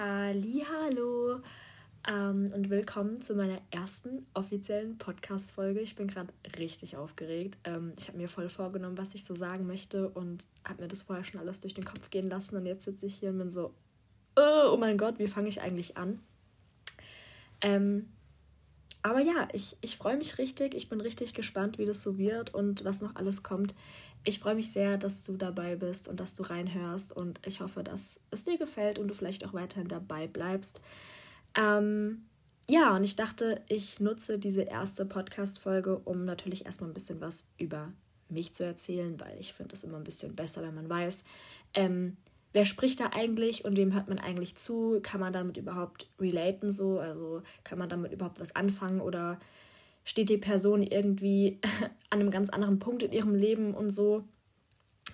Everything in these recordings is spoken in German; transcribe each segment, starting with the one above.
Hallo ähm, und willkommen zu meiner ersten offiziellen Podcast-Folge. Ich bin gerade richtig aufgeregt. Ähm, ich habe mir voll vorgenommen, was ich so sagen möchte und habe mir das vorher schon alles durch den Kopf gehen lassen. Und jetzt sitze ich hier und bin so, oh, oh mein Gott, wie fange ich eigentlich an? Ähm, aber ja, ich, ich freue mich richtig. Ich bin richtig gespannt, wie das so wird und was noch alles kommt. Ich freue mich sehr, dass du dabei bist und dass du reinhörst und ich hoffe, dass es dir gefällt und du vielleicht auch weiterhin dabei bleibst. Ähm, ja, und ich dachte, ich nutze diese erste Podcast-Folge, um natürlich erstmal ein bisschen was über mich zu erzählen, weil ich finde es immer ein bisschen besser, wenn man weiß, ähm, wer spricht da eigentlich und wem hört man eigentlich zu? Kann man damit überhaupt relaten so? Also kann man damit überhaupt was anfangen oder steht die Person irgendwie an einem ganz anderen Punkt in ihrem Leben und so.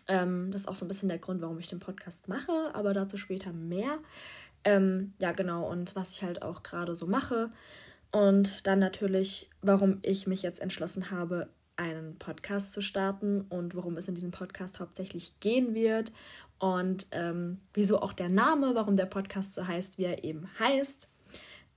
Ähm, das ist auch so ein bisschen der Grund, warum ich den Podcast mache, aber dazu später mehr. Ähm, ja, genau, und was ich halt auch gerade so mache. Und dann natürlich, warum ich mich jetzt entschlossen habe, einen Podcast zu starten und worum es in diesem Podcast hauptsächlich gehen wird und ähm, wieso auch der Name, warum der Podcast so heißt, wie er eben heißt.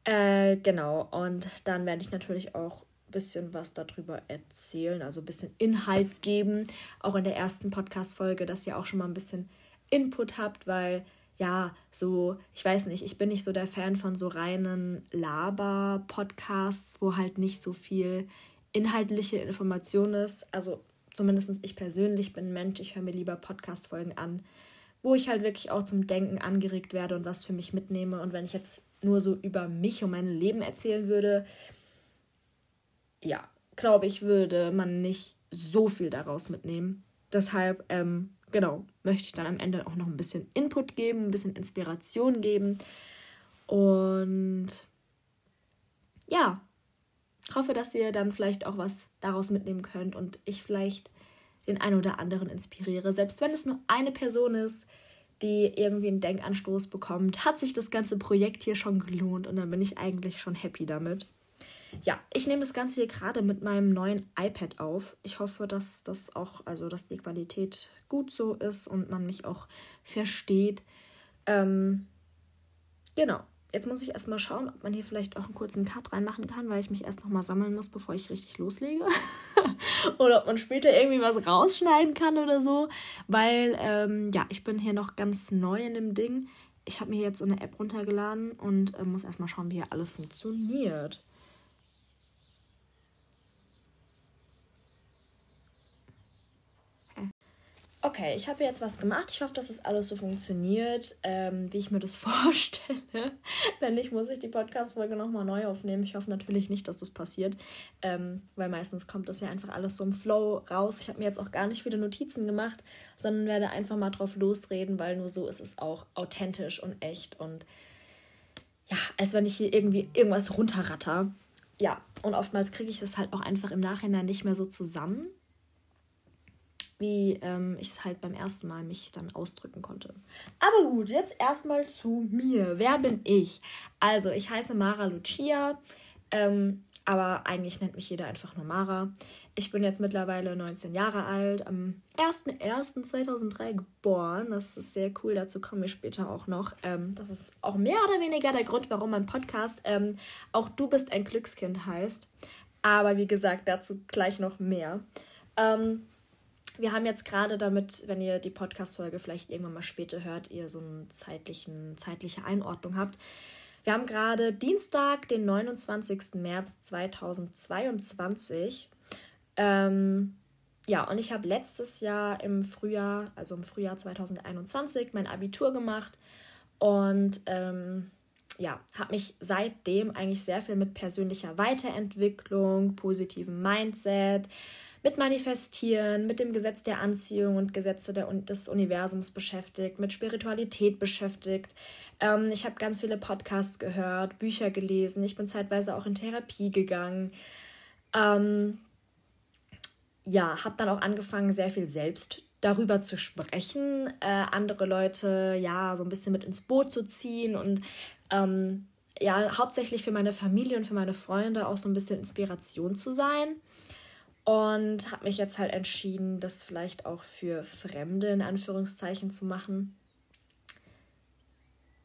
Äh, genau, und dann werde ich natürlich auch bisschen was darüber erzählen, also ein bisschen Inhalt geben, auch in der ersten Podcast-Folge, dass ihr auch schon mal ein bisschen Input habt, weil ja, so, ich weiß nicht, ich bin nicht so der Fan von so reinen Laber-Podcasts, wo halt nicht so viel inhaltliche Information ist. Also zumindest ich persönlich bin Mensch, ich höre mir lieber Podcast-Folgen an, wo ich halt wirklich auch zum Denken angeregt werde und was für mich mitnehme. Und wenn ich jetzt nur so über mich und mein Leben erzählen würde, ja, glaube ich, würde man nicht so viel daraus mitnehmen. Deshalb, ähm, genau, möchte ich dann am Ende auch noch ein bisschen Input geben, ein bisschen Inspiration geben. Und ja, hoffe, dass ihr dann vielleicht auch was daraus mitnehmen könnt und ich vielleicht den einen oder anderen inspiriere. Selbst wenn es nur eine Person ist, die irgendwie einen Denkanstoß bekommt, hat sich das ganze Projekt hier schon gelohnt und dann bin ich eigentlich schon happy damit. Ja, ich nehme das Ganze hier gerade mit meinem neuen iPad auf. Ich hoffe, dass das auch, also dass die Qualität gut so ist und man mich auch versteht. Ähm, genau. Jetzt muss ich erstmal schauen, ob man hier vielleicht auch einen kurzen Cut reinmachen kann, weil ich mich erst nochmal sammeln muss, bevor ich richtig loslege. oder ob man später irgendwie was rausschneiden kann oder so. Weil, ähm, ja, ich bin hier noch ganz neu in dem Ding. Ich habe mir jetzt so eine App runtergeladen und äh, muss erstmal schauen, wie hier alles funktioniert. Okay, ich habe jetzt was gemacht. Ich hoffe, dass es das alles so funktioniert, ähm, wie ich mir das vorstelle. Wenn nicht, muss ich die Podcast-Folge nochmal neu aufnehmen. Ich hoffe natürlich nicht, dass das passiert, ähm, weil meistens kommt das ja einfach alles so im Flow raus. Ich habe mir jetzt auch gar nicht viele Notizen gemacht, sondern werde einfach mal drauf losreden, weil nur so ist es auch authentisch und echt und ja, als wenn ich hier irgendwie irgendwas runterratter. Ja, und oftmals kriege ich das halt auch einfach im Nachhinein nicht mehr so zusammen wie ähm, ich es halt beim ersten Mal mich dann ausdrücken konnte. Aber gut, jetzt erstmal zu mir. Wer bin ich? Also, ich heiße Mara Lucia, ähm, aber eigentlich nennt mich jeder einfach nur Mara. Ich bin jetzt mittlerweile 19 Jahre alt, am 01.01.2003 geboren. Das ist sehr cool, dazu kommen wir später auch noch. Ähm, das ist auch mehr oder weniger der Grund, warum mein Podcast ähm, auch Du bist ein Glückskind heißt. Aber wie gesagt, dazu gleich noch mehr. Ähm, wir haben jetzt gerade damit, wenn ihr die Podcast-Folge vielleicht irgendwann mal später hört, ihr so eine zeitliche Einordnung habt. Wir haben gerade Dienstag, den 29. März 2022. Ähm, ja, und ich habe letztes Jahr im Frühjahr, also im Frühjahr 2021, mein Abitur gemacht und ähm, ja, habe mich seitdem eigentlich sehr viel mit persönlicher Weiterentwicklung, positivem Mindset, mit Manifestieren, mit dem Gesetz der Anziehung und Gesetze der, des Universums beschäftigt, mit Spiritualität beschäftigt. Ähm, ich habe ganz viele Podcasts gehört, Bücher gelesen. Ich bin zeitweise auch in Therapie gegangen. Ähm, ja, habe dann auch angefangen, sehr viel selbst darüber zu sprechen, äh, andere Leute ja so ein bisschen mit ins Boot zu ziehen und ähm, ja, hauptsächlich für meine Familie und für meine Freunde auch so ein bisschen Inspiration zu sein. Und habe mich jetzt halt entschieden, das vielleicht auch für Fremde in Anführungszeichen zu machen.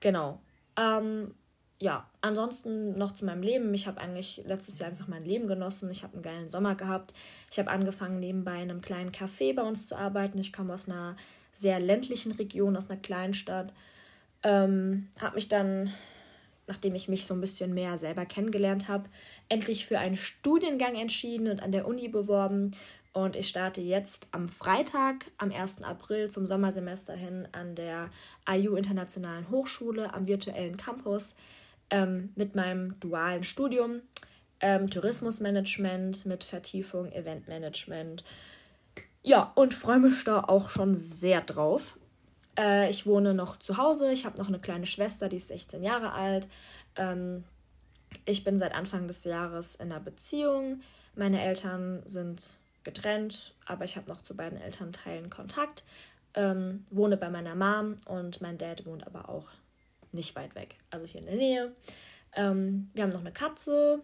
Genau. Ähm, ja, ansonsten noch zu meinem Leben. Ich habe eigentlich letztes Jahr einfach mein Leben genossen. Ich habe einen geilen Sommer gehabt. Ich habe angefangen, nebenbei in einem kleinen Café bei uns zu arbeiten. Ich komme aus einer sehr ländlichen Region, aus einer kleinen Stadt. Ähm, habe mich dann, nachdem ich mich so ein bisschen mehr selber kennengelernt habe, endlich für einen Studiengang entschieden und an der Uni beworben. Und ich starte jetzt am Freitag, am 1. April zum Sommersemester hin an der IU Internationalen Hochschule am virtuellen Campus ähm, mit meinem dualen Studium ähm, Tourismusmanagement mit Vertiefung Eventmanagement. Ja, und freue mich da auch schon sehr drauf. Äh, ich wohne noch zu Hause. Ich habe noch eine kleine Schwester, die ist 16 Jahre alt. Ähm, ich bin seit Anfang des Jahres in einer Beziehung. Meine Eltern sind getrennt, aber ich habe noch zu beiden Elternteilen Kontakt. Ähm, wohne bei meiner Mom und mein Dad wohnt aber auch nicht weit weg, also hier in der Nähe. Ähm, wir haben noch eine Katze.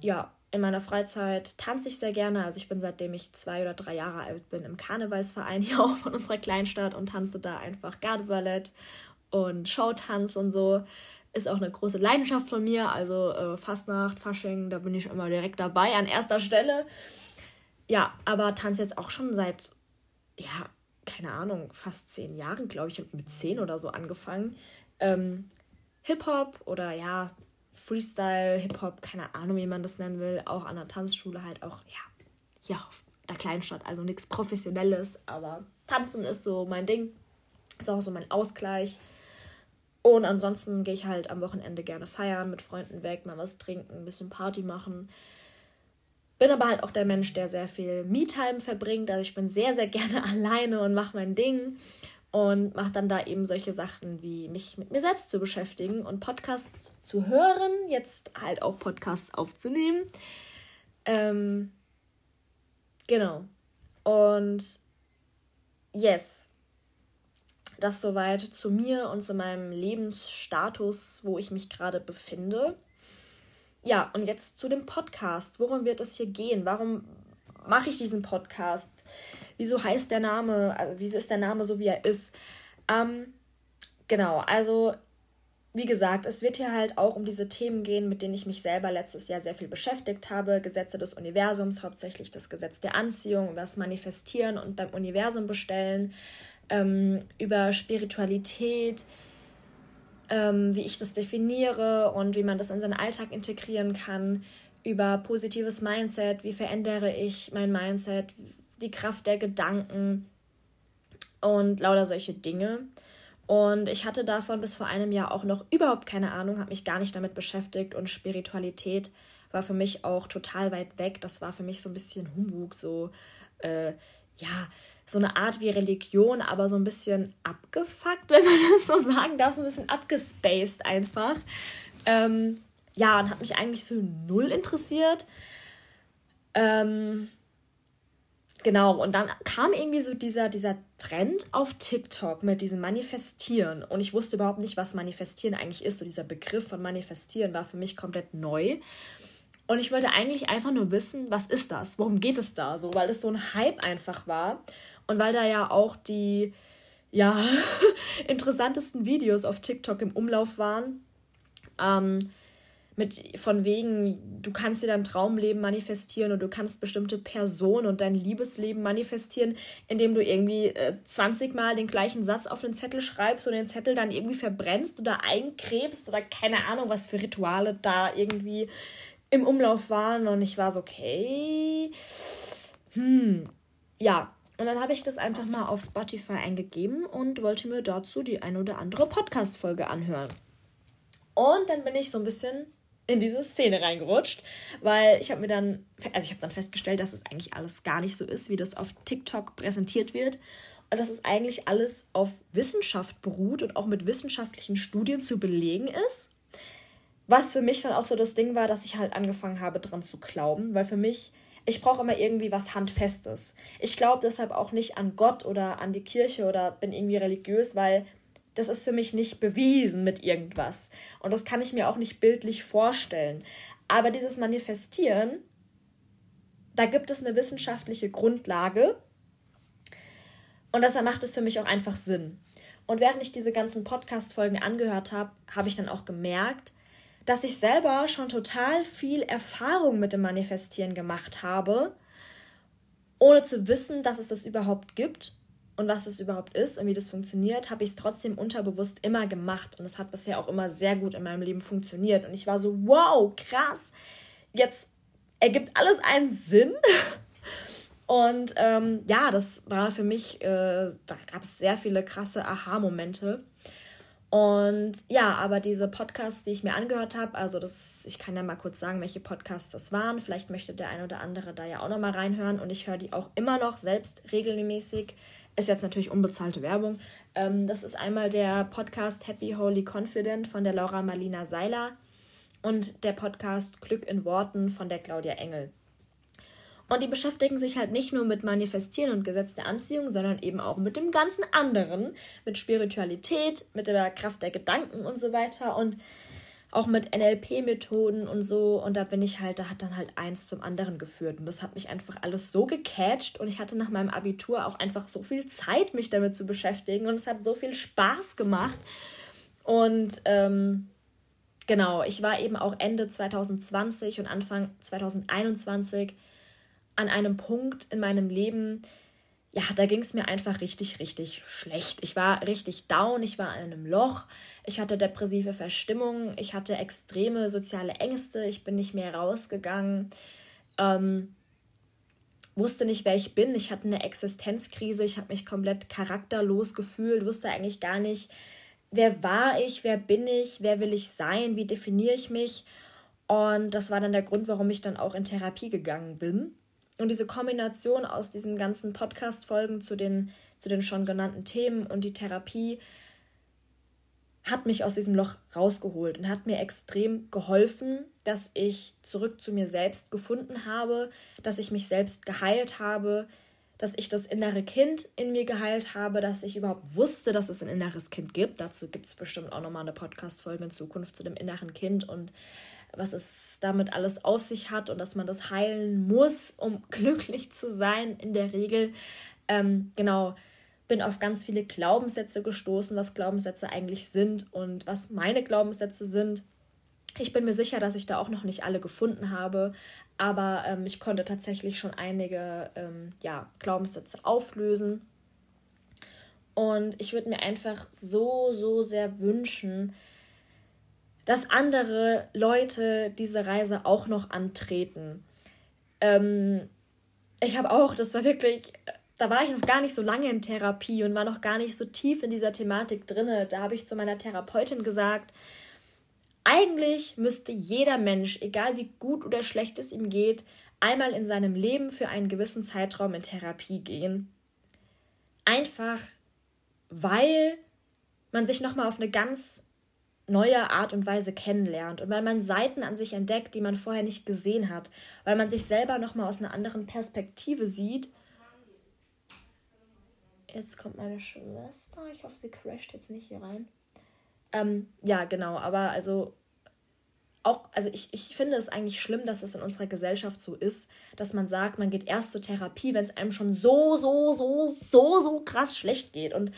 Ja, in meiner Freizeit tanze ich sehr gerne. Also ich bin seitdem ich zwei oder drei Jahre alt bin im Karnevalsverein hier auch von unserer Kleinstadt und tanze da einfach Gardeballett und Showtanz und so. Ist auch eine große Leidenschaft von mir. Also äh, Fastnacht, Fasching, da bin ich immer direkt dabei an erster Stelle. Ja, aber tanze jetzt auch schon seit, ja, keine Ahnung, fast zehn Jahren, glaube ich. Mit zehn oder so angefangen ähm, Hip-Hop oder ja, Freestyle, Hip-Hop, keine Ahnung, wie man das nennen will, auch an der Tanzschule halt auch, ja, hier auf der Kleinstadt, also nichts Professionelles, aber Tanzen ist so mein Ding, ist auch so mein Ausgleich. Und ansonsten gehe ich halt am Wochenende gerne feiern, mit Freunden weg, mal was trinken, ein bisschen Party machen. Bin aber halt auch der Mensch, der sehr viel Me-Time verbringt. Also ich bin sehr, sehr gerne alleine und mache mein Ding und mache dann da eben solche Sachen wie mich mit mir selbst zu beschäftigen und Podcasts zu hören, jetzt halt auch Podcasts aufzunehmen. Ähm, genau. Und yes, das soweit zu mir und zu meinem Lebensstatus, wo ich mich gerade befinde. Ja, und jetzt zu dem Podcast. Worum wird es hier gehen? Warum mache ich diesen Podcast? Wieso heißt der Name, also wieso ist der Name so, wie er ist? Ähm, genau, also wie gesagt, es wird hier halt auch um diese Themen gehen, mit denen ich mich selber letztes Jahr sehr viel beschäftigt habe. Gesetze des Universums, hauptsächlich das Gesetz der Anziehung, das Manifestieren und beim Universum bestellen, ähm, über Spiritualität, ähm, wie ich das definiere und wie man das in seinen Alltag integrieren kann, über positives Mindset, wie verändere ich mein Mindset, die Kraft der Gedanken und lauter solche Dinge. Und ich hatte davon bis vor einem Jahr auch noch überhaupt keine Ahnung, habe mich gar nicht damit beschäftigt und Spiritualität war für mich auch total weit weg. Das war für mich so ein bisschen Humbug, so, äh, ja, so eine Art wie Religion, aber so ein bisschen abgefuckt, wenn man das so sagen darf, so ein bisschen abgespaced einfach. Ähm, ja, und hat mich eigentlich so null interessiert. Ähm, genau, und dann kam irgendwie so dieser, dieser Trend auf TikTok mit diesem Manifestieren. Und ich wusste überhaupt nicht, was Manifestieren eigentlich ist. So dieser Begriff von Manifestieren war für mich komplett neu. Und ich wollte eigentlich einfach nur wissen, was ist das? Worum geht es da? So, weil es so ein Hype einfach war. Und weil da ja auch die ja, interessantesten Videos auf TikTok im Umlauf waren. Ähm, mit von wegen, du kannst dir dein Traumleben manifestieren und du kannst bestimmte Personen und dein Liebesleben manifestieren, indem du irgendwie äh, 20 Mal den gleichen Satz auf den Zettel schreibst und den Zettel dann irgendwie verbrennst oder einkrebst oder keine Ahnung, was für Rituale da irgendwie im Umlauf waren. Und ich war so, okay. Hm, ja. Und dann habe ich das einfach mal auf Spotify eingegeben und wollte mir dazu die ein oder andere Podcast-Folge anhören. Und dann bin ich so ein bisschen in diese Szene reingerutscht, weil ich habe mir dann, also ich habe dann festgestellt, dass es eigentlich alles gar nicht so ist, wie das auf TikTok präsentiert wird und dass es eigentlich alles auf Wissenschaft beruht und auch mit wissenschaftlichen Studien zu belegen ist. Was für mich dann auch so das Ding war, dass ich halt angefangen habe, dran zu glauben, weil für mich, ich brauche immer irgendwie was Handfestes. Ich glaube deshalb auch nicht an Gott oder an die Kirche oder bin irgendwie religiös, weil das ist für mich nicht bewiesen mit irgendwas. Und das kann ich mir auch nicht bildlich vorstellen. Aber dieses Manifestieren, da gibt es eine wissenschaftliche Grundlage. Und deshalb macht es für mich auch einfach Sinn. Und während ich diese ganzen Podcast-Folgen angehört habe, habe ich dann auch gemerkt, dass ich selber schon total viel Erfahrung mit dem Manifestieren gemacht habe, ohne zu wissen, dass es das überhaupt gibt und was es überhaupt ist und wie das funktioniert, habe ich es trotzdem unterbewusst immer gemacht. Und es hat bisher auch immer sehr gut in meinem Leben funktioniert. Und ich war so, wow, krass, jetzt ergibt alles einen Sinn. Und ähm, ja, das war für mich, äh, da gab es sehr viele krasse Aha-Momente. Und ja, aber diese Podcasts, die ich mir angehört habe, also das, ich kann ja mal kurz sagen, welche Podcasts das waren. Vielleicht möchte der ein oder andere da ja auch nochmal reinhören. Und ich höre die auch immer noch selbst regelmäßig. Ist jetzt natürlich unbezahlte Werbung. Ähm, das ist einmal der Podcast Happy Holy Confident von der Laura Marlina Seiler und der Podcast Glück in Worten von der Claudia Engel. Und die beschäftigen sich halt nicht nur mit Manifestieren und Gesetz der Anziehung, sondern eben auch mit dem ganzen anderen, mit Spiritualität, mit der Kraft der Gedanken und so weiter. Und auch mit NLP-Methoden und so. Und da bin ich halt, da hat dann halt eins zum anderen geführt. Und das hat mich einfach alles so gecatcht. Und ich hatte nach meinem Abitur auch einfach so viel Zeit, mich damit zu beschäftigen. Und es hat so viel Spaß gemacht. Und ähm, genau, ich war eben auch Ende 2020 und Anfang 2021 an einem Punkt in meinem Leben, ja, da ging es mir einfach richtig, richtig schlecht. Ich war richtig down, ich war in einem Loch, ich hatte depressive Verstimmung, ich hatte extreme soziale Ängste, ich bin nicht mehr rausgegangen, ähm, wusste nicht, wer ich bin, ich hatte eine Existenzkrise, ich habe mich komplett charakterlos gefühlt, wusste eigentlich gar nicht, wer war ich, wer bin ich, wer will ich sein, wie definiere ich mich. Und das war dann der Grund, warum ich dann auch in Therapie gegangen bin. Und diese Kombination aus diesen ganzen Podcast-Folgen zu den, zu den schon genannten Themen und die Therapie hat mich aus diesem Loch rausgeholt und hat mir extrem geholfen, dass ich zurück zu mir selbst gefunden habe, dass ich mich selbst geheilt habe, dass ich das innere Kind in mir geheilt habe, dass ich überhaupt wusste, dass es ein inneres Kind gibt. Dazu gibt es bestimmt auch nochmal eine Podcast-Folge in Zukunft zu dem inneren Kind und was es damit alles auf sich hat und dass man das heilen muss, um glücklich zu sein in der Regel. Ähm, genau, bin auf ganz viele Glaubenssätze gestoßen, was Glaubenssätze eigentlich sind und was meine Glaubenssätze sind. Ich bin mir sicher, dass ich da auch noch nicht alle gefunden habe, aber ähm, ich konnte tatsächlich schon einige ähm, ja, Glaubenssätze auflösen. Und ich würde mir einfach so, so sehr wünschen, dass andere Leute diese Reise auch noch antreten. Ähm, ich habe auch, das war wirklich, da war ich noch gar nicht so lange in Therapie und war noch gar nicht so tief in dieser Thematik drinne. Da habe ich zu meiner Therapeutin gesagt, eigentlich müsste jeder Mensch, egal wie gut oder schlecht es ihm geht, einmal in seinem Leben für einen gewissen Zeitraum in Therapie gehen. Einfach weil man sich nochmal auf eine ganz neue Art und Weise kennenlernt und weil man Seiten an sich entdeckt, die man vorher nicht gesehen hat, weil man sich selber nochmal aus einer anderen Perspektive sieht. Jetzt kommt meine Schwester. Ich hoffe, sie crasht jetzt nicht hier rein. Ähm, ja, genau, aber also auch, also ich, ich finde es eigentlich schlimm, dass es in unserer Gesellschaft so ist, dass man sagt, man geht erst zur Therapie, wenn es einem schon so, so, so, so, so krass schlecht geht. Und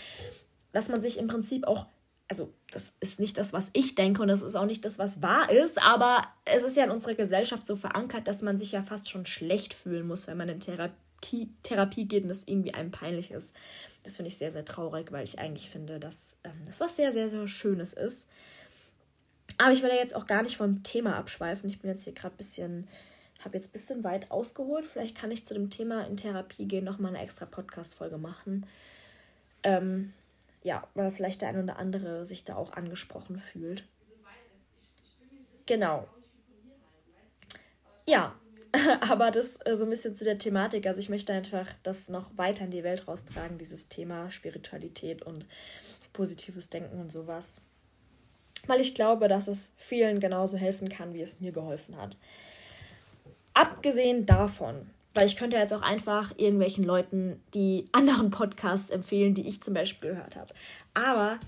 dass man sich im Prinzip auch also das ist nicht das, was ich denke und das ist auch nicht das, was wahr ist, aber es ist ja in unserer Gesellschaft so verankert, dass man sich ja fast schon schlecht fühlen muss, wenn man in Therapie, Therapie geht und das irgendwie einem peinlich ist. Das finde ich sehr, sehr traurig, weil ich eigentlich finde, dass ähm, das was sehr, sehr, sehr Schönes ist. Aber ich will ja jetzt auch gar nicht vom Thema abschweifen. Ich bin jetzt hier gerade ein bisschen, habe jetzt ein bisschen weit ausgeholt. Vielleicht kann ich zu dem Thema in Therapie gehen nochmal eine extra Podcast-Folge machen. Ähm, ja, weil vielleicht der ein oder andere sich da auch angesprochen fühlt. Genau. Ja, aber das äh, so ein bisschen zu der Thematik. Also ich möchte einfach das noch weiter in die Welt raustragen, dieses Thema Spiritualität und positives Denken und sowas. Weil ich glaube, dass es vielen genauso helfen kann, wie es mir geholfen hat. Abgesehen davon weil ich könnte jetzt auch einfach irgendwelchen Leuten die anderen Podcasts empfehlen, die ich zum Beispiel gehört habe. Aber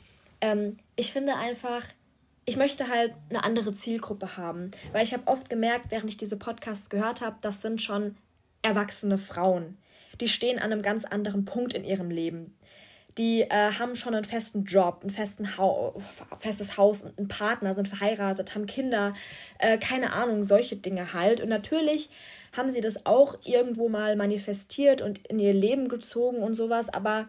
ähm, ich finde einfach, ich möchte halt eine andere Zielgruppe haben. Weil ich habe oft gemerkt, während ich diese Podcasts gehört habe, das sind schon erwachsene Frauen. Die stehen an einem ganz anderen Punkt in ihrem Leben. Die äh, haben schon einen festen Job, ein festen Hau festes Haus, einen Partner, sind verheiratet, haben Kinder, äh, keine Ahnung, solche Dinge halt. Und natürlich haben sie das auch irgendwo mal manifestiert und in ihr Leben gezogen und sowas, aber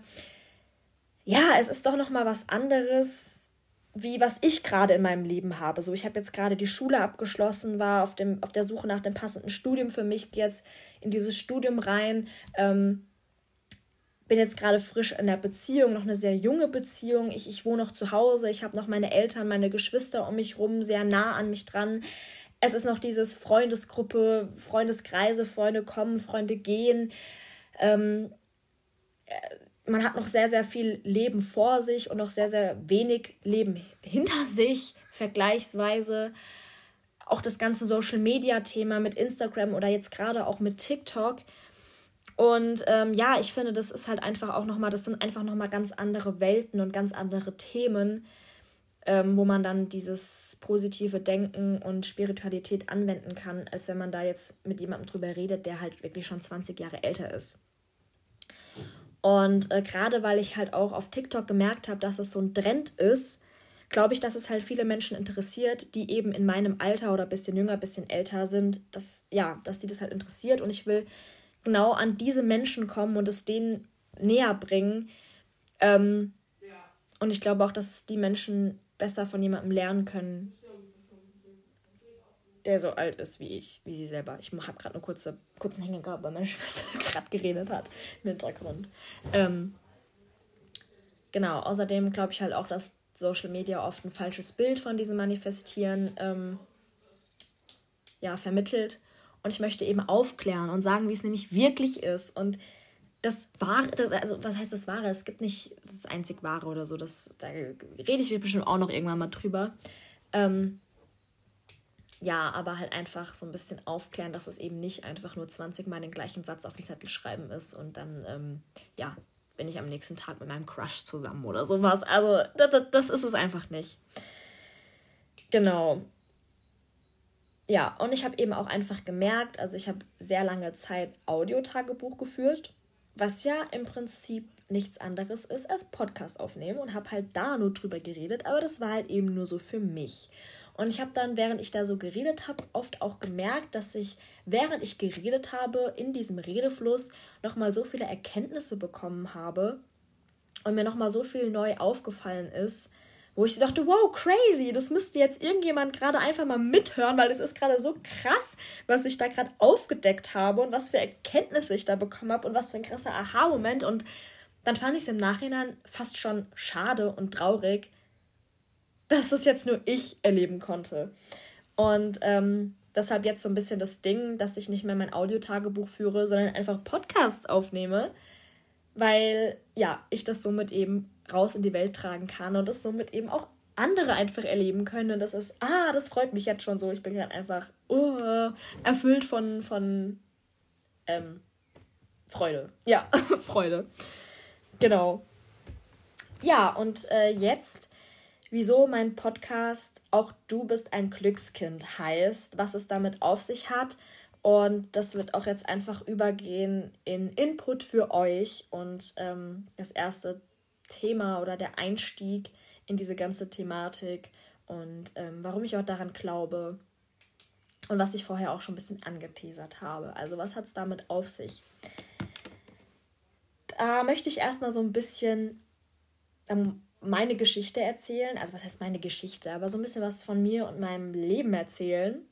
ja, es ist doch noch mal was anderes, wie was ich gerade in meinem Leben habe. So, ich habe jetzt gerade die Schule abgeschlossen, war auf, dem, auf der Suche nach dem passenden Studium für mich, gehe jetzt in dieses Studium rein. Ähm, bin jetzt gerade frisch in der Beziehung, noch eine sehr junge Beziehung. Ich, ich wohne noch zu Hause, ich habe noch meine Eltern, meine Geschwister um mich rum, sehr nah an mich dran. Es ist noch dieses Freundesgruppe, Freundeskreise, Freunde kommen, Freunde gehen. Ähm, man hat noch sehr, sehr viel Leben vor sich und noch sehr, sehr wenig Leben hinter sich, vergleichsweise. Auch das ganze Social-Media-Thema mit Instagram oder jetzt gerade auch mit TikTok. Und ähm, ja, ich finde, das ist halt einfach auch nochmal, das sind einfach nochmal ganz andere Welten und ganz andere Themen, ähm, wo man dann dieses positive Denken und Spiritualität anwenden kann, als wenn man da jetzt mit jemandem drüber redet, der halt wirklich schon 20 Jahre älter ist. Und äh, gerade weil ich halt auch auf TikTok gemerkt habe, dass es so ein Trend ist, glaube ich, dass es halt viele Menschen interessiert, die eben in meinem Alter oder ein bisschen jünger, ein bisschen älter sind, dass, ja, dass die das halt interessiert. Und ich will genau an diese Menschen kommen und es denen näher bringen. Ähm, ja. Und ich glaube auch, dass die Menschen besser von jemandem lernen können, der so alt ist wie ich, wie sie selber. Ich habe gerade eine kurze, kurzen Hänger gehabt, weil meine Schwester gerade geredet hat im Hintergrund. Ähm, genau, außerdem glaube ich halt auch, dass Social Media oft ein falsches Bild von diesem Manifestieren ähm, ja, vermittelt. Und ich möchte eben aufklären und sagen, wie es nämlich wirklich ist. Und das Wahre, also was heißt das Wahre? Es gibt nicht das einzig Wahre oder so. Das, da rede ich bestimmt auch noch irgendwann mal drüber. Ähm, ja, aber halt einfach so ein bisschen aufklären, dass es eben nicht einfach nur 20 Mal den gleichen Satz auf den Zettel schreiben ist und dann, ähm, ja, bin ich am nächsten Tag mit meinem Crush zusammen oder sowas. Also, das, das ist es einfach nicht. Genau. Ja, und ich habe eben auch einfach gemerkt, also ich habe sehr lange Zeit Audiotagebuch geführt, was ja im Prinzip nichts anderes ist als Podcast aufnehmen und habe halt da nur drüber geredet, aber das war halt eben nur so für mich. Und ich habe dann, während ich da so geredet habe, oft auch gemerkt, dass ich, während ich geredet habe, in diesem Redefluss nochmal so viele Erkenntnisse bekommen habe und mir nochmal so viel neu aufgefallen ist, wo ich dachte, wow, crazy, das müsste jetzt irgendjemand gerade einfach mal mithören, weil es ist gerade so krass, was ich da gerade aufgedeckt habe und was für Erkenntnisse ich da bekommen habe und was für ein krasser Aha-Moment. Und dann fand ich es im Nachhinein fast schon schade und traurig, dass das jetzt nur ich erleben konnte. Und ähm, deshalb jetzt so ein bisschen das Ding, dass ich nicht mehr mein Audiotagebuch führe, sondern einfach Podcasts aufnehme, weil ja, ich das somit eben raus in die Welt tragen kann und das somit eben auch andere einfach erleben können. Und das ist, ah, das freut mich jetzt schon so. Ich bin gerade einfach uh, erfüllt von, von ähm, Freude. Ja, Freude. Genau. Ja, und äh, jetzt wieso mein Podcast Auch du bist ein Glückskind heißt, was es damit auf sich hat. Und das wird auch jetzt einfach übergehen in Input für euch. Und ähm, das erste Thema oder der Einstieg in diese ganze Thematik und ähm, warum ich auch daran glaube und was ich vorher auch schon ein bisschen angeteasert habe. Also was hat es damit auf sich? Da möchte ich erstmal so ein bisschen ähm, meine Geschichte erzählen. Also was heißt meine Geschichte, aber so ein bisschen was von mir und meinem Leben erzählen.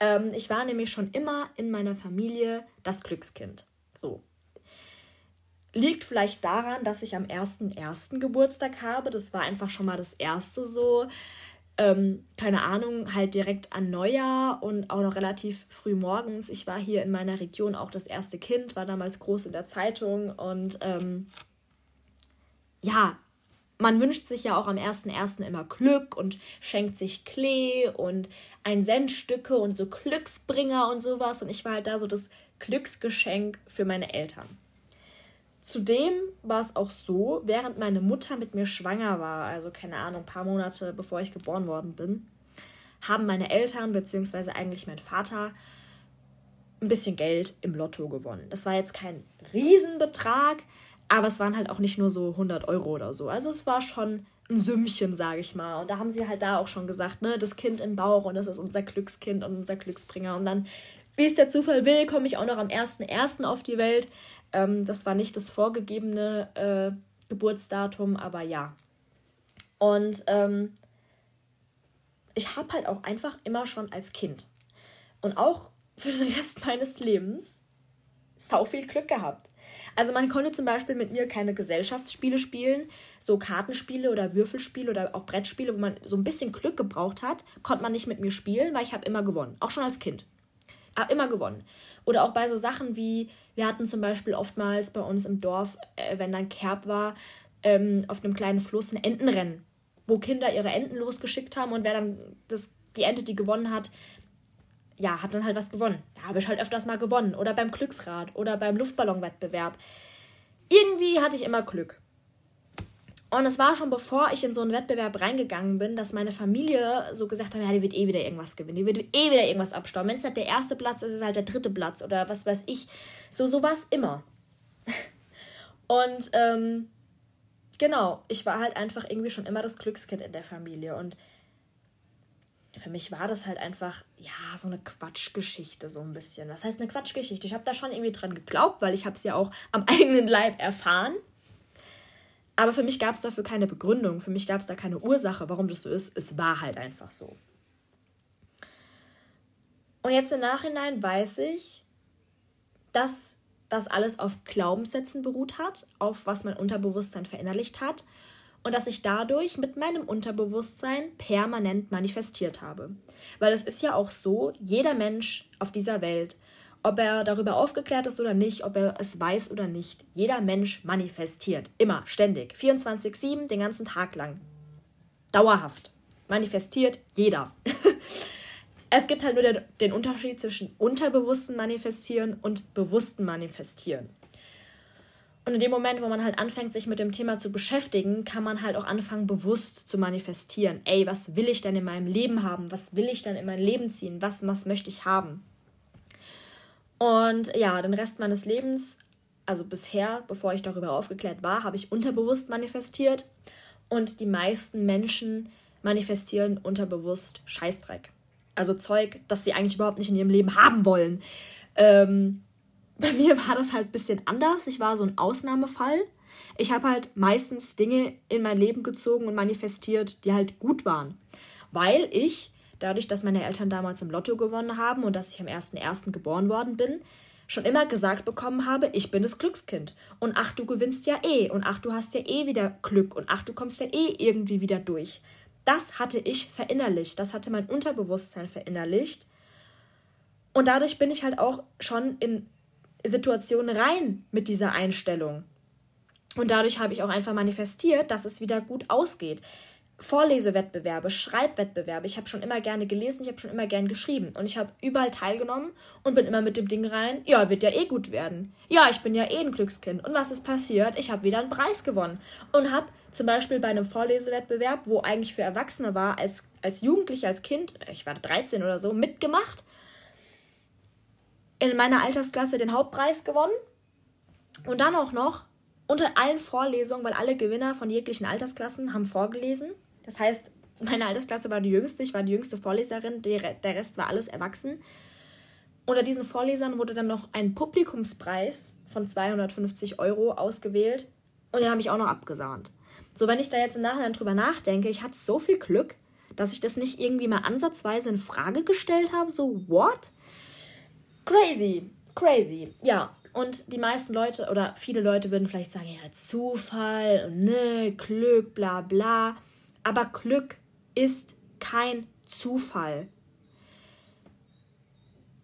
Ähm, ich war nämlich schon immer in meiner Familie das Glückskind. So. Liegt vielleicht daran, dass ich am 1.1. Geburtstag habe. Das war einfach schon mal das erste so. Ähm, keine Ahnung, halt direkt an Neujahr und auch noch relativ früh morgens. Ich war hier in meiner Region auch das erste Kind, war damals groß in der Zeitung und ähm, ja, man wünscht sich ja auch am 1.1. immer Glück und schenkt sich Klee und ein Centstücke und so Glücksbringer und sowas. Und ich war halt da so das Glücksgeschenk für meine Eltern. Zudem war es auch so, während meine Mutter mit mir schwanger war, also keine Ahnung, ein paar Monate bevor ich geboren worden bin, haben meine Eltern, beziehungsweise eigentlich mein Vater, ein bisschen Geld im Lotto gewonnen. Das war jetzt kein Riesenbetrag, Aber es waren halt auch nicht nur so 100 Euro oder so. Also es war schon ein Sümmchen, sage ich mal. Und da haben sie halt da auch schon gesagt, ne, das Kind im Bauch und das ist unser Glückskind und unser Glücksbringer. Und dann, wie es der Zufall will, komme ich auch noch am 1.1. auf die Welt. Ähm, das war nicht das vorgegebene äh, Geburtsdatum, aber ja. Und ähm, ich habe halt auch einfach immer schon als Kind und auch für den Rest meines Lebens sau viel Glück gehabt. Also man konnte zum Beispiel mit mir keine Gesellschaftsspiele spielen, so Kartenspiele oder Würfelspiele oder auch Brettspiele, wo man so ein bisschen Glück gebraucht hat, konnte man nicht mit mir spielen, weil ich habe immer gewonnen, auch schon als Kind. Habe immer gewonnen. Oder auch bei so Sachen wie, wir hatten zum Beispiel oftmals bei uns im Dorf, äh, wenn dann Kerb war, ähm, auf einem kleinen Fluss ein Entenrennen, wo Kinder ihre Enten losgeschickt haben und wer dann das, die Ente, die gewonnen hat, ja, hat dann halt was gewonnen. Da habe ich halt öfters mal gewonnen. Oder beim Glücksrad oder beim Luftballonwettbewerb. Irgendwie hatte ich immer Glück. Und es war schon bevor ich in so einen Wettbewerb reingegangen bin, dass meine Familie so gesagt hat, ja, die wird eh wieder irgendwas gewinnen, die wird eh wieder irgendwas abstauben. Wenn es nicht der erste Platz ist, ist es halt der dritte Platz oder was weiß ich. So, so war es immer. Und ähm, genau, ich war halt einfach irgendwie schon immer das Glückskind in der Familie. Und für mich war das halt einfach, ja, so eine Quatschgeschichte, so ein bisschen. Was heißt eine Quatschgeschichte? Ich habe da schon irgendwie dran geglaubt, weil ich habe es ja auch am eigenen Leib erfahren. Aber für mich gab es dafür keine Begründung, für mich gab es da keine Ursache, warum das so ist. Es war halt einfach so. Und jetzt im Nachhinein weiß ich, dass das alles auf Glaubenssätzen beruht hat, auf was mein Unterbewusstsein verinnerlicht hat und dass ich dadurch mit meinem Unterbewusstsein permanent manifestiert habe. Weil es ist ja auch so, jeder Mensch auf dieser Welt, ob er darüber aufgeklärt ist oder nicht, ob er es weiß oder nicht, jeder Mensch manifestiert. Immer, ständig. 24-7, den ganzen Tag lang. Dauerhaft. Manifestiert jeder. es gibt halt nur den, den Unterschied zwischen unterbewussten Manifestieren und bewussten Manifestieren. Und in dem Moment, wo man halt anfängt, sich mit dem Thema zu beschäftigen, kann man halt auch anfangen, bewusst zu manifestieren. Ey, was will ich denn in meinem Leben haben? Was will ich denn in mein Leben ziehen? Was, was möchte ich haben? Und ja, den Rest meines Lebens, also bisher, bevor ich darüber aufgeklärt war, habe ich unterbewusst manifestiert. Und die meisten Menschen manifestieren unterbewusst Scheißdreck. Also Zeug, das sie eigentlich überhaupt nicht in ihrem Leben haben wollen. Ähm, bei mir war das halt ein bisschen anders. Ich war so ein Ausnahmefall. Ich habe halt meistens Dinge in mein Leben gezogen und manifestiert, die halt gut waren. Weil ich, dadurch, dass meine Eltern damals im Lotto gewonnen haben und dass ich am 1.1. geboren worden bin, schon immer gesagt bekommen habe, ich bin das Glückskind. Und ach, du gewinnst ja eh. Und ach, du hast ja eh wieder Glück. Und ach, du kommst ja eh irgendwie wieder durch. Das hatte ich verinnerlicht. Das hatte mein Unterbewusstsein verinnerlicht. Und dadurch bin ich halt auch schon in Situation rein mit dieser Einstellung. Und dadurch habe ich auch einfach manifestiert, dass es wieder gut ausgeht. Vorlesewettbewerbe, Schreibwettbewerbe. Ich habe schon immer gerne gelesen, ich habe schon immer gern geschrieben. Und ich habe überall teilgenommen und bin immer mit dem Ding rein, ja, wird ja eh gut werden. Ja, ich bin ja eh ein Glückskind. Und was ist passiert? Ich habe wieder einen Preis gewonnen. Und habe zum Beispiel bei einem Vorlesewettbewerb, wo eigentlich für Erwachsene war, als, als Jugendliche, als Kind, ich war 13 oder so, mitgemacht in meiner Altersklasse den Hauptpreis gewonnen und dann auch noch unter allen Vorlesungen, weil alle Gewinner von jeglichen Altersklassen haben vorgelesen. Das heißt, meine Altersklasse war die jüngste, ich war die jüngste Vorleserin, der Rest war alles erwachsen. Unter diesen Vorlesern wurde dann noch ein Publikumspreis von 250 Euro ausgewählt und den habe ich auch noch abgesahnt. So, wenn ich da jetzt im Nachhinein drüber nachdenke, ich hatte so viel Glück, dass ich das nicht irgendwie mal ansatzweise in Frage gestellt habe, so, what? Crazy, crazy. Ja, und die meisten Leute oder viele Leute würden vielleicht sagen, ja, Zufall ne, Glück, bla bla. Aber Glück ist kein Zufall.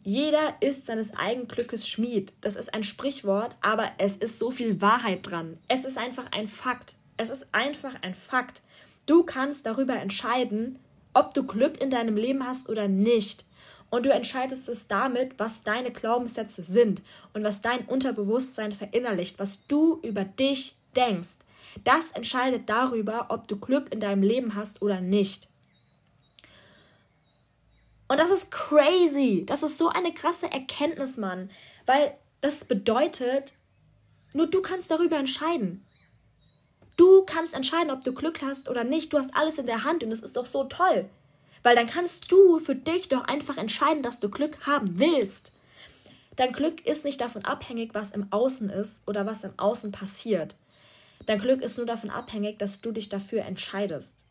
Jeder ist seines eigenen Glückes Schmied. Das ist ein Sprichwort, aber es ist so viel Wahrheit dran. Es ist einfach ein Fakt. Es ist einfach ein Fakt. Du kannst darüber entscheiden, ob du Glück in deinem Leben hast oder nicht. Und du entscheidest es damit, was deine Glaubenssätze sind und was dein Unterbewusstsein verinnerlicht, was du über dich denkst. Das entscheidet darüber, ob du Glück in deinem Leben hast oder nicht. Und das ist crazy. Das ist so eine krasse Erkenntnis, Mann. Weil das bedeutet, Nur du kannst darüber entscheiden. Du kannst entscheiden, ob du Glück hast oder nicht. Du hast alles in der Hand und es ist doch so toll. Weil dann kannst du für dich doch einfach entscheiden, dass du Glück haben willst. Dein Glück ist nicht davon abhängig, was im Außen ist oder was im Außen passiert. Dein Glück ist nur davon abhängig, dass du dich dafür entscheidest.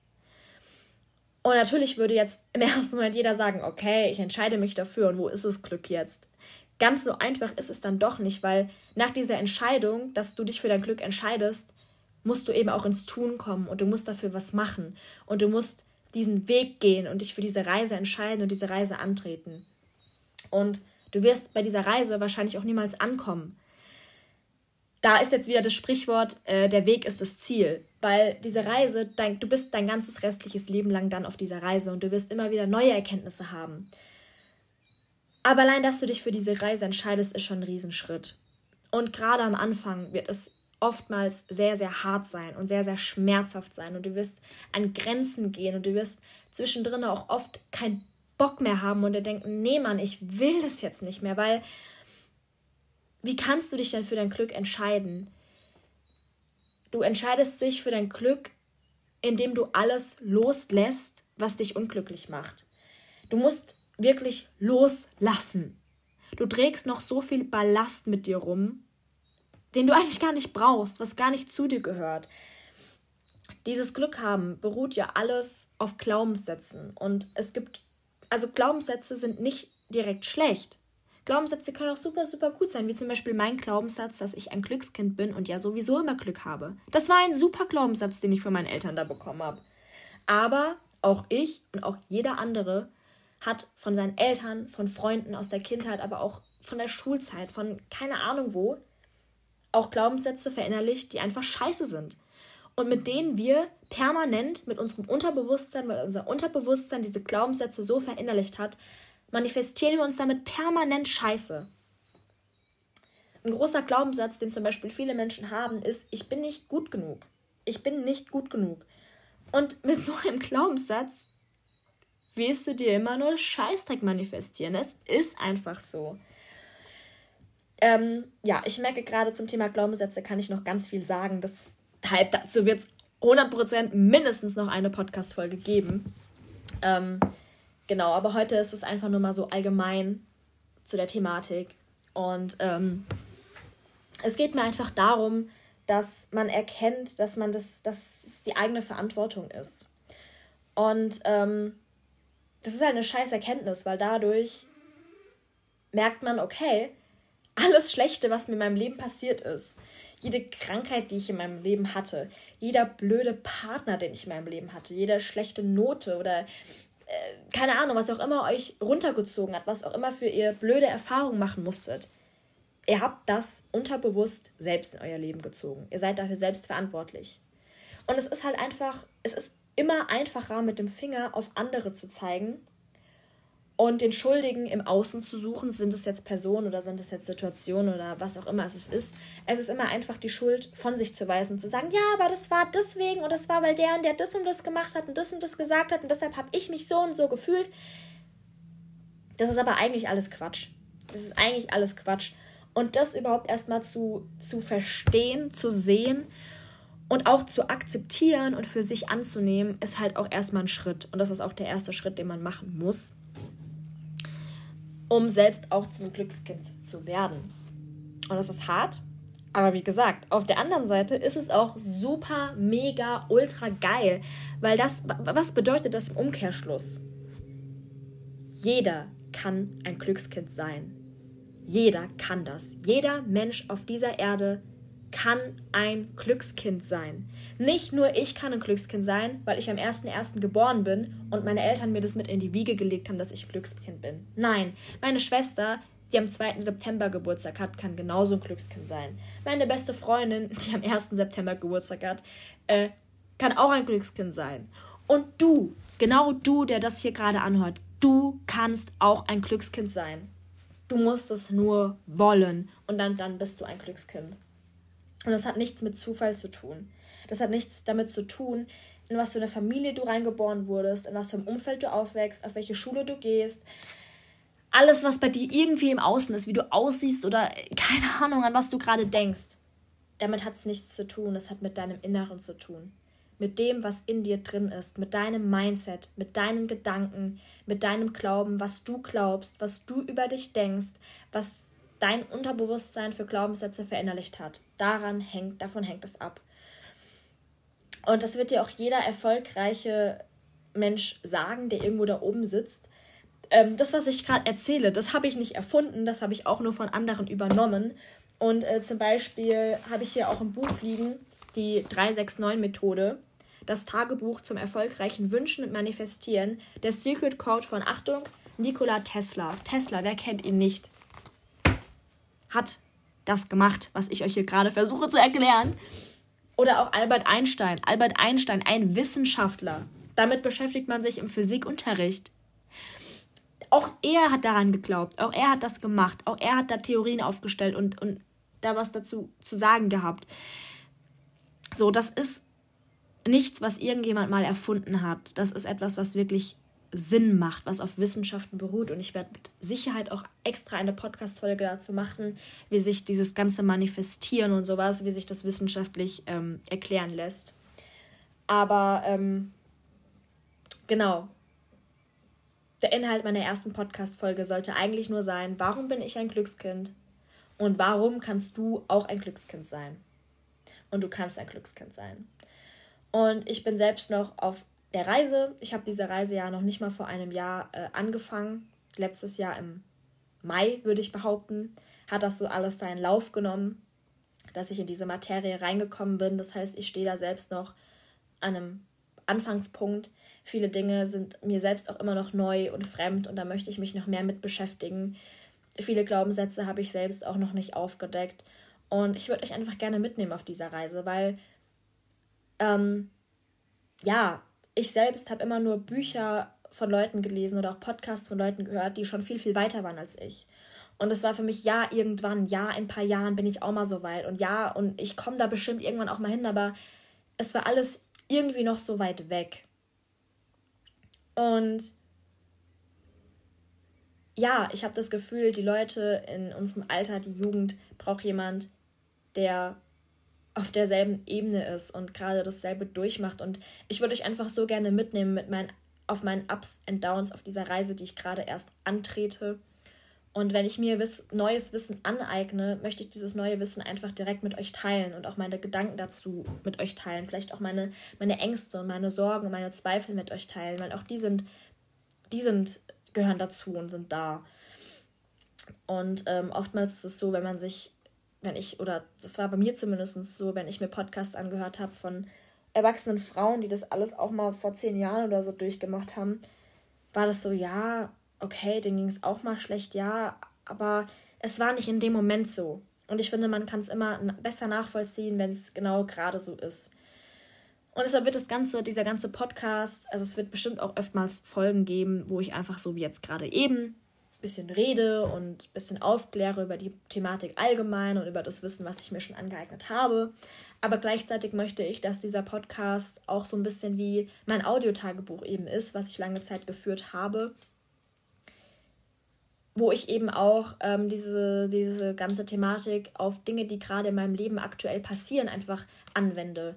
Und natürlich würde jetzt im ersten Moment jeder sagen, okay, ich entscheide mich dafür und wo ist das Glück jetzt? Ganz so einfach ist es dann doch nicht, weil nach dieser Entscheidung, dass du dich für dein Glück entscheidest, musst du eben auch ins Tun kommen und du musst dafür was machen und du musst diesen Weg gehen und dich für diese Reise entscheiden und diese Reise antreten. Und du wirst bei dieser Reise wahrscheinlich auch niemals ankommen. Da ist jetzt wieder das Sprichwort, äh, der Weg ist das Ziel, weil diese Reise, dein, du bist dein ganzes restliches Leben lang dann auf dieser Reise und du wirst immer wieder neue Erkenntnisse haben. Aber allein, dass du dich für diese Reise entscheidest, ist schon ein Riesenschritt. Und gerade am Anfang wird es oftmals sehr, sehr hart sein und sehr, sehr schmerzhaft sein. Und du wirst an Grenzen gehen und du wirst zwischendrin auch oft keinen Bock mehr haben und dir denken, nee Mann, ich will das jetzt nicht mehr, weil wie kannst du dich denn für dein Glück entscheiden? Du entscheidest dich für dein Glück, indem du alles loslässt, was dich unglücklich macht. Du musst wirklich loslassen. Du trägst noch so viel Ballast mit dir rum, den du eigentlich gar nicht brauchst, was gar nicht zu dir gehört. Dieses Glück haben beruht ja alles auf Glaubenssätzen. Und es gibt, also Glaubenssätze sind nicht direkt schlecht. Glaubenssätze können auch super, super gut sein, wie zum Beispiel mein Glaubenssatz, dass ich ein Glückskind bin und ja sowieso immer Glück habe. Das war ein super Glaubenssatz, den ich von meinen Eltern da bekommen habe. Aber auch ich und auch jeder andere hat von seinen Eltern, von Freunden aus der Kindheit, aber auch von der Schulzeit, von keine Ahnung wo, auch Glaubenssätze verinnerlicht, die einfach scheiße sind. Und mit denen wir permanent mit unserem Unterbewusstsein, weil unser Unterbewusstsein diese Glaubenssätze so verinnerlicht hat, manifestieren wir uns damit permanent scheiße. Ein großer Glaubenssatz, den zum Beispiel viele Menschen haben, ist, ich bin nicht gut genug. Ich bin nicht gut genug. Und mit so einem Glaubenssatz wirst du dir immer nur Scheißdreck manifestieren. Es ist einfach so. Ähm, ja, ich merke gerade zum Thema Glaubenssätze kann ich noch ganz viel sagen. Deshalb dazu wird es 100% mindestens noch eine Podcast-Folge geben. Ähm, genau, aber heute ist es einfach nur mal so allgemein zu der Thematik. Und ähm, es geht mir einfach darum, dass man erkennt, dass man das, dass es die eigene Verantwortung ist. Und ähm, das ist halt eine scheiß Erkenntnis, weil dadurch merkt man, okay, alles Schlechte, was mir in meinem Leben passiert ist, jede Krankheit, die ich in meinem Leben hatte, jeder blöde Partner, den ich in meinem Leben hatte, jede schlechte Note oder keine Ahnung, was auch immer euch runtergezogen hat, was auch immer für ihr blöde Erfahrungen machen musstet. Ihr habt das unterbewusst selbst in euer Leben gezogen. Ihr seid dafür selbst verantwortlich. Und es ist halt einfach, es ist immer einfacher, mit dem Finger auf andere zu zeigen und den Schuldigen im Außen zu suchen, sind es jetzt Personen oder sind es jetzt Situationen oder was auch immer es ist. Es ist immer einfach die Schuld von sich zu weisen und zu sagen, ja, aber das war deswegen und das war, weil der und der das und das gemacht hat und das und das gesagt hat und deshalb habe ich mich so und so gefühlt. Das ist aber eigentlich alles Quatsch. Das ist eigentlich alles Quatsch. Und das überhaupt erstmal zu, zu verstehen, zu sehen und auch zu akzeptieren und für sich anzunehmen, ist halt auch erstmal ein Schritt. Und das ist auch der erste Schritt, den man machen muss um selbst auch zum Glückskind zu werden. Und das ist hart, aber wie gesagt, auf der anderen Seite ist es auch super, mega, ultra geil, weil das, was bedeutet das im Umkehrschluss? Jeder kann ein Glückskind sein. Jeder kann das. Jeder Mensch auf dieser Erde kann ein Glückskind sein. Nicht nur ich kann ein Glückskind sein, weil ich am 1.1. geboren bin und meine Eltern mir das mit in die Wiege gelegt haben, dass ich Glückskind bin. Nein, meine Schwester, die am 2. September Geburtstag hat, kann genauso ein Glückskind sein. Meine beste Freundin, die am 1. September Geburtstag hat, äh, kann auch ein Glückskind sein. Und du, genau du, der das hier gerade anhört, du kannst auch ein Glückskind sein. Du musst es nur wollen und dann, dann bist du ein Glückskind. Und das hat nichts mit Zufall zu tun. Das hat nichts damit zu tun, in was für eine Familie du reingeboren wurdest, in was für ein Umfeld du aufwächst, auf welche Schule du gehst. Alles, was bei dir irgendwie im Außen ist, wie du aussiehst oder keine Ahnung, an was du gerade denkst. damit hat es nichts zu tun, es hat mit deinem Inneren zu tun. Mit dem, was in dir drin ist, mit deinem Mindset, mit deinen Gedanken, mit deinem Glauben, was du glaubst, was du über dich denkst, was dein Unterbewusstsein für Glaubenssätze verinnerlicht hat. Daran hängt, davon hängt es ab. Und das wird dir auch jeder erfolgreiche Mensch sagen, der irgendwo da oben sitzt. Ähm, das, was ich gerade erzähle, das habe ich nicht erfunden, das habe ich auch nur von anderen übernommen. Und äh, zum Beispiel habe ich hier auch ein Buch liegen, die 369-Methode, das Tagebuch zum erfolgreichen Wünschen und Manifestieren, der Secret Code von Achtung, Nikola Tesla. Tesla, wer kennt ihn nicht? Hat das gemacht, was ich euch hier gerade versuche zu erklären. Oder auch Albert Einstein. Albert Einstein, ein Wissenschaftler. Damit beschäftigt man sich im Physikunterricht. Auch er hat daran geglaubt, auch er hat das gemacht, auch er hat da Theorien aufgestellt und, und da was dazu zu sagen gehabt. So, das ist nichts, was irgendjemand mal erfunden hat. Das ist etwas, was wirklich Sinn macht, was auf Wissenschaften beruht. Und ich werde mit Sicherheit auch extra eine Podcast-Folge dazu machen, wie sich dieses ganze Manifestieren und sowas, wie sich das wissenschaftlich ähm, erklären lässt. Aber ähm, genau. Der Inhalt meiner ersten Podcast-Folge sollte eigentlich nur sein: Warum bin ich ein Glückskind? Und warum kannst du auch ein Glückskind sein? Und du kannst ein Glückskind sein. Und ich bin selbst noch auf der Reise. Ich habe diese Reise ja noch nicht mal vor einem Jahr äh, angefangen. Letztes Jahr im Mai, würde ich behaupten, hat das so alles seinen Lauf genommen, dass ich in diese Materie reingekommen bin. Das heißt, ich stehe da selbst noch an einem Anfangspunkt. Viele Dinge sind mir selbst auch immer noch neu und fremd und da möchte ich mich noch mehr mit beschäftigen. Viele Glaubenssätze habe ich selbst auch noch nicht aufgedeckt. Und ich würde euch einfach gerne mitnehmen auf dieser Reise, weil, ähm, ja, ich selbst habe immer nur Bücher von Leuten gelesen oder auch Podcasts von Leuten gehört, die schon viel, viel weiter waren als ich. Und es war für mich, ja, irgendwann, ja, in ein paar Jahren bin ich auch mal so weit. Und ja, und ich komme da bestimmt irgendwann auch mal hin, aber es war alles irgendwie noch so weit weg. Und ja, ich habe das Gefühl, die Leute in unserem Alter, die Jugend, braucht jemand, der auf derselben Ebene ist und gerade dasselbe durchmacht. Und ich würde euch einfach so gerne mitnehmen mit meinen, auf meinen Ups und Downs auf dieser Reise, die ich gerade erst antrete. Und wenn ich mir wiss, neues Wissen aneigne, möchte ich dieses neue Wissen einfach direkt mit euch teilen und auch meine Gedanken dazu mit euch teilen. Vielleicht auch meine, meine Ängste und meine Sorgen und meine Zweifel mit euch teilen, weil auch die sind, die sind gehören dazu und sind da. Und ähm, oftmals ist es so, wenn man sich, wenn ich, oder das war bei mir zumindest so, wenn ich mir Podcasts angehört habe von erwachsenen Frauen, die das alles auch mal vor zehn Jahren oder so durchgemacht haben, war das so, ja, okay, denen ging es auch mal schlecht, ja, aber es war nicht in dem Moment so. Und ich finde, man kann es immer besser nachvollziehen, wenn es genau gerade so ist. Und deshalb wird das ganze, dieser ganze Podcast, also es wird bestimmt auch oftmals Folgen geben, wo ich einfach so wie jetzt gerade eben bisschen rede und ein bisschen aufkläre über die Thematik allgemein und über das Wissen, was ich mir schon angeeignet habe. Aber gleichzeitig möchte ich, dass dieser Podcast auch so ein bisschen wie mein Audiotagebuch eben ist, was ich lange Zeit geführt habe wo ich eben auch ähm, diese, diese ganze Thematik auf Dinge, die gerade in meinem Leben aktuell passieren, einfach anwende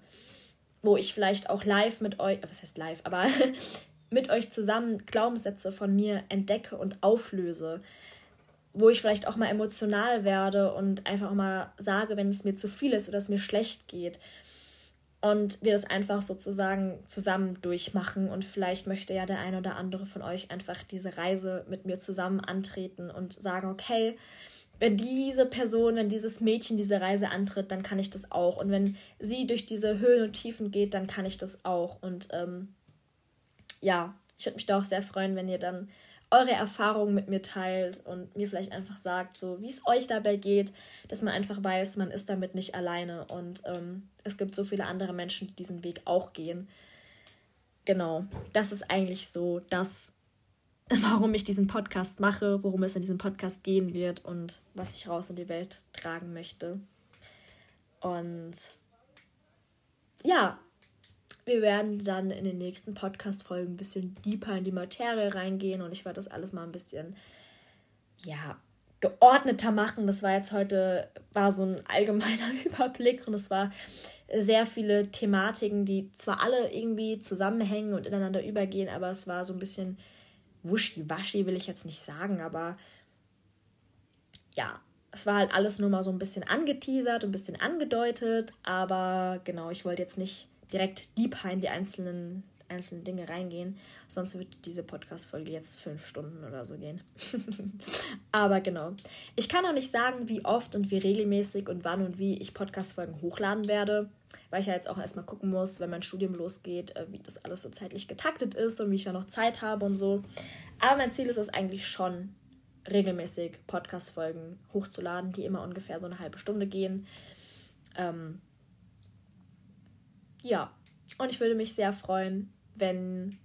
wo ich vielleicht auch live mit euch, was heißt live, aber mit euch zusammen Glaubenssätze von mir entdecke und auflöse, wo ich vielleicht auch mal emotional werde und einfach auch mal sage, wenn es mir zu viel ist oder es mir schlecht geht. Und wir das einfach sozusagen zusammen durchmachen. Und vielleicht möchte ja der eine oder andere von euch einfach diese Reise mit mir zusammen antreten und sagen, okay, wenn diese Person, wenn dieses Mädchen diese Reise antritt, dann kann ich das auch. Und wenn sie durch diese Höhen und Tiefen geht, dann kann ich das auch. Und ähm, ja, ich würde mich da auch sehr freuen, wenn ihr dann eure Erfahrungen mit mir teilt und mir vielleicht einfach sagt, so wie es euch dabei geht, dass man einfach weiß, man ist damit nicht alleine und ähm, es gibt so viele andere Menschen, die diesen Weg auch gehen. Genau, das ist eigentlich so das, warum ich diesen Podcast mache, worum es in diesem Podcast gehen wird und was ich raus in die Welt tragen möchte. Und ja, wir werden dann in den nächsten Podcast-Folgen ein bisschen deeper in die Materie reingehen und ich werde das alles mal ein bisschen, ja, geordneter machen. Das war jetzt heute, war so ein allgemeiner Überblick und es war sehr viele Thematiken, die zwar alle irgendwie zusammenhängen und ineinander übergehen, aber es war so ein bisschen wuschi-waschi, will ich jetzt nicht sagen, aber ja, es war halt alles nur mal so ein bisschen angeteasert, ein bisschen angedeutet, aber genau, ich wollte jetzt nicht direkt deep in die einzelnen einzelne Dinge reingehen. Sonst wird diese Podcast-Folge jetzt fünf Stunden oder so gehen. Aber genau. Ich kann auch nicht sagen, wie oft und wie regelmäßig und wann und wie ich Podcast-Folgen hochladen werde, weil ich ja jetzt auch erstmal gucken muss, wenn mein Studium losgeht, äh, wie das alles so zeitlich getaktet ist und wie ich da noch Zeit habe und so. Aber mein Ziel ist es eigentlich schon, regelmäßig Podcast-Folgen hochzuladen, die immer ungefähr so eine halbe Stunde gehen. Ähm, ja, und ich würde mich sehr freuen, wenn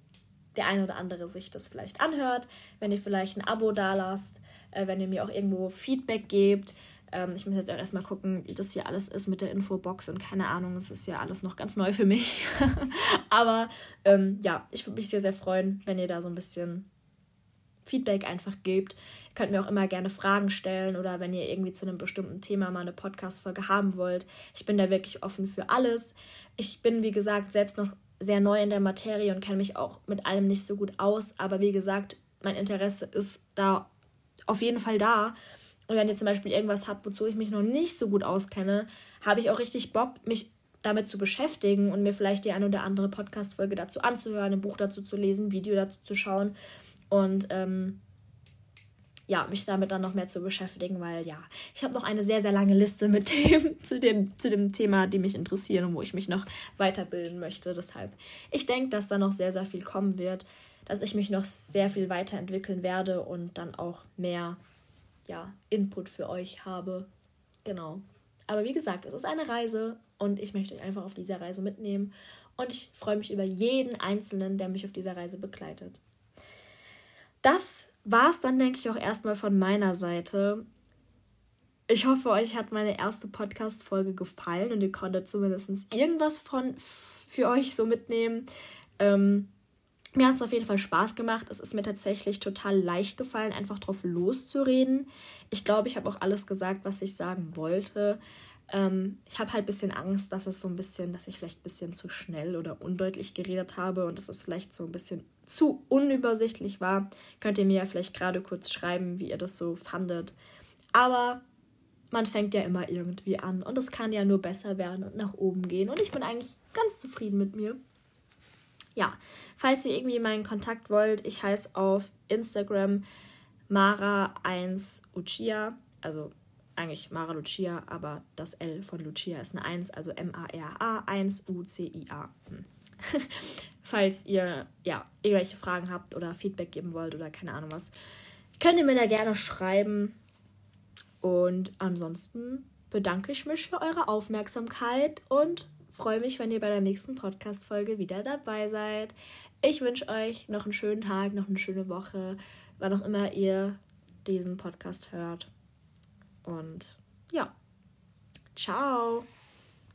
der eine oder andere sich das vielleicht anhört, wenn ihr vielleicht ein Abo dalasst, äh, wenn ihr mir auch irgendwo Feedback gebt. Ähm, ich muss jetzt auch erstmal gucken, wie das hier alles ist mit der Infobox und keine Ahnung, es ist ja alles noch ganz neu für mich. Aber ähm, ja, ich würde mich sehr, sehr freuen, wenn ihr da so ein bisschen Feedback einfach gebt. Ihr könnt mir auch immer gerne Fragen stellen oder wenn ihr irgendwie zu einem bestimmten Thema mal eine Podcast-Folge haben wollt. Ich bin da wirklich offen für alles. Ich bin, wie gesagt, selbst noch sehr neu in der Materie und kenne mich auch mit allem nicht so gut aus. Aber wie gesagt, mein Interesse ist da auf jeden Fall da. Und wenn ihr zum Beispiel irgendwas habt, wozu ich mich noch nicht so gut auskenne, habe ich auch richtig Bock, mich damit zu beschäftigen und mir vielleicht die eine oder andere Podcast-Folge dazu anzuhören, ein Buch dazu zu lesen, ein Video dazu zu schauen und ähm, ja, mich damit dann noch mehr zu beschäftigen, weil ja, ich habe noch eine sehr, sehr lange Liste mit Themen zu dem, zu dem Thema, die mich interessieren und wo ich mich noch weiterbilden möchte. Deshalb, ich denke, dass da noch sehr, sehr viel kommen wird, dass ich mich noch sehr viel weiterentwickeln werde und dann auch mehr ja, Input für euch habe. Genau. Aber wie gesagt, es ist eine Reise und ich möchte euch einfach auf dieser Reise mitnehmen. Und ich freue mich über jeden Einzelnen, der mich auf dieser Reise begleitet. Das war es dann, denke ich, auch erstmal von meiner Seite. Ich hoffe, euch hat meine erste Podcast-Folge gefallen und ihr konntet zumindest irgendwas von für euch so mitnehmen. Ähm, mir hat es auf jeden Fall Spaß gemacht. Es ist mir tatsächlich total leicht gefallen, einfach drauf loszureden. Ich glaube, ich habe auch alles gesagt, was ich sagen wollte. Ähm, ich habe halt ein bisschen Angst, dass es so ein bisschen, dass ich vielleicht ein bisschen zu schnell oder undeutlich geredet habe und dass es vielleicht so ein bisschen zu unübersichtlich war. Könnt ihr mir ja vielleicht gerade kurz schreiben, wie ihr das so fandet. Aber man fängt ja immer irgendwie an und es kann ja nur besser werden und nach oben gehen. Und ich bin eigentlich ganz zufrieden mit mir. Ja, falls ihr irgendwie meinen Kontakt wollt, ich heiße auf Instagram Mara1Uchiha, also eigentlich Mara Lucia, aber das L von Lucia ist eine 1, also M-A-R-A 1-U-C-I-A. Falls ihr ja irgendwelche Fragen habt oder Feedback geben wollt oder keine Ahnung was, könnt ihr mir da gerne schreiben. Und ansonsten bedanke ich mich für eure Aufmerksamkeit und freue mich, wenn ihr bei der nächsten Podcast-Folge wieder dabei seid. Ich wünsche euch noch einen schönen Tag, noch eine schöne Woche, wann auch immer ihr diesen Podcast hört. Und ja, ciao.